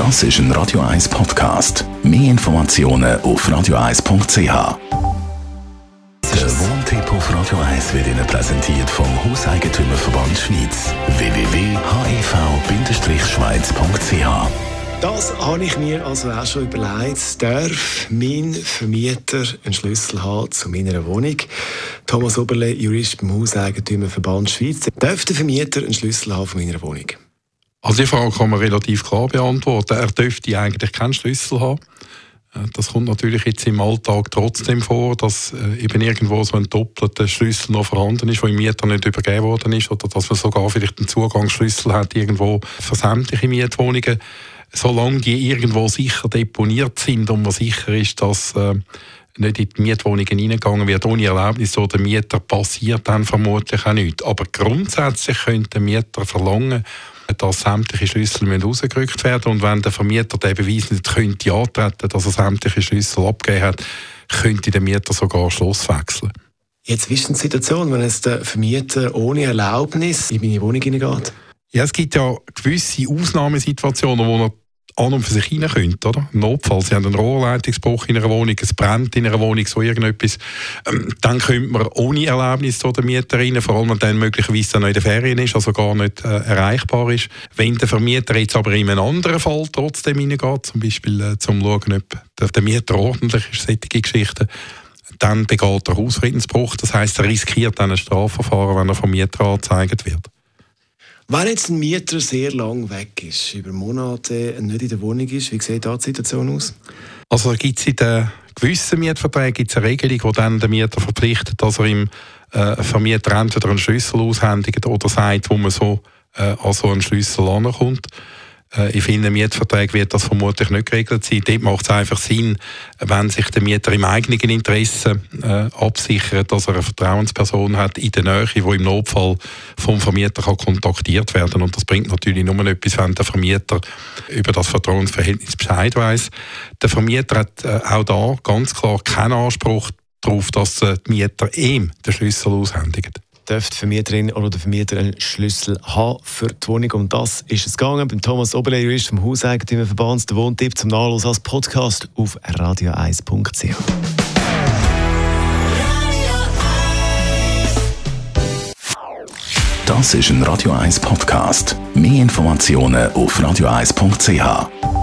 Das ist ein Radio 1 Podcast. Mehr Informationen auf radio1.ch. Der Wohntipp auf Radio 1 wird Ihnen präsentiert vom Hauseigentümerverband Schweiz. www.hev-schweiz.ch Das habe ich mir also auch schon überlegt. Darf mein Vermieter einen Schlüssel haben zu meiner Wohnung? Thomas Oberle, Jurist beim Hauseigentümerverband Schweiz. Darf der Vermieter einen Schlüssel haben von meiner Wohnung? Also die Frage kann man relativ klar beantworten. Er dürfte eigentlich keinen Schlüssel haben. Äh, das kommt natürlich jetzt im Alltag trotzdem vor, dass äh, eben irgendwo so ein doppelter Schlüssel noch vorhanden ist, der im Mieter nicht übergeben worden ist, oder dass man sogar vielleicht einen Zugangsschlüssel hat irgendwo für sämtliche Mietwohnungen. Solange die irgendwo sicher deponiert sind und man sicher ist, dass äh, nicht in die Mietwohnungen hineingegangen wird ohne Erlaubnis oder Mieter, passiert dann vermutlich auch nichts. Aber grundsätzlich könnte der Mieter verlangen, dass sämtliche Schlüssel rausgerückt werden und wenn der Vermieter den Beweis nicht könnte antreten, dass er sämtliche Schlüssel abgegeben hat, könnte der Mieter sogar Schloss wechseln. Jetzt ist die Situation, wenn es der Vermieter ohne Erlaubnis in meine Wohnung hineingeht? Ja, es gibt ja gewisse Ausnahmesituationen, wo an und für sich rein könnt, oder? Notfall, Sie haben einen Rohrleitungsbruch in einer Wohnung, es brennt in einer Wohnung, so irgendetwas, ähm, dann könnte man ohne Erlaubnis zu der Mieter rein, vor allem wenn dann möglicherweise noch in der Ferien ist, also gar nicht äh, erreichbar ist. Wenn der Vermieter jetzt aber in einem anderen Fall trotzdem reingeht, zum Beispiel äh, zum schauen, ob der, der Mieter ordentlich ist, solche Geschichten, dann begeht er Hausfriedensbruch, das heißt, er riskiert dann ein Strafverfahren, wenn er vom Mieter angezeigt wird. Wenn jetzt ein Mieter sehr lang weg ist, über Monate nicht in der Wohnung ist, wie sieht da die Situation aus? Also gibt es in den gewissen Mietverträgen eine Regelung, die dann den Mieter verpflichtet, dass er im äh, Vermieter entweder einen Schlüssel aushändigt oder sagt, wo man so äh, an so einen Schlüssel ankommt. Äh, in vielen Mietverträgen wird das vermutlich nicht geregelt sein. Dort macht es einfach Sinn, wenn sich der Mieter im eigenen Interesse äh, absichert, dass er eine Vertrauensperson hat in der Nähe, die im Notfall vom Vermieter kann kontaktiert werden Und das bringt natürlich nur etwas, wenn der Vermieter über das Vertrauensverhältnis Bescheid weiß. Der Vermieter hat äh, auch da ganz klar keinen Anspruch darauf, dass äh, die Mieter ihm den Schlüssel aushändigen dürfte Vermieterin oder der Vermieter einen Schlüssel haben für die Wohnung. Um das ist es gegangen. Beim Thomas Oberle, Jurist vom Hauseigentümerverband, der Wohntipp zum Nachlass als Podcast auf radio1.ch. Das ist ein Radio 1 Podcast. Mehr Informationen auf radio1.ch.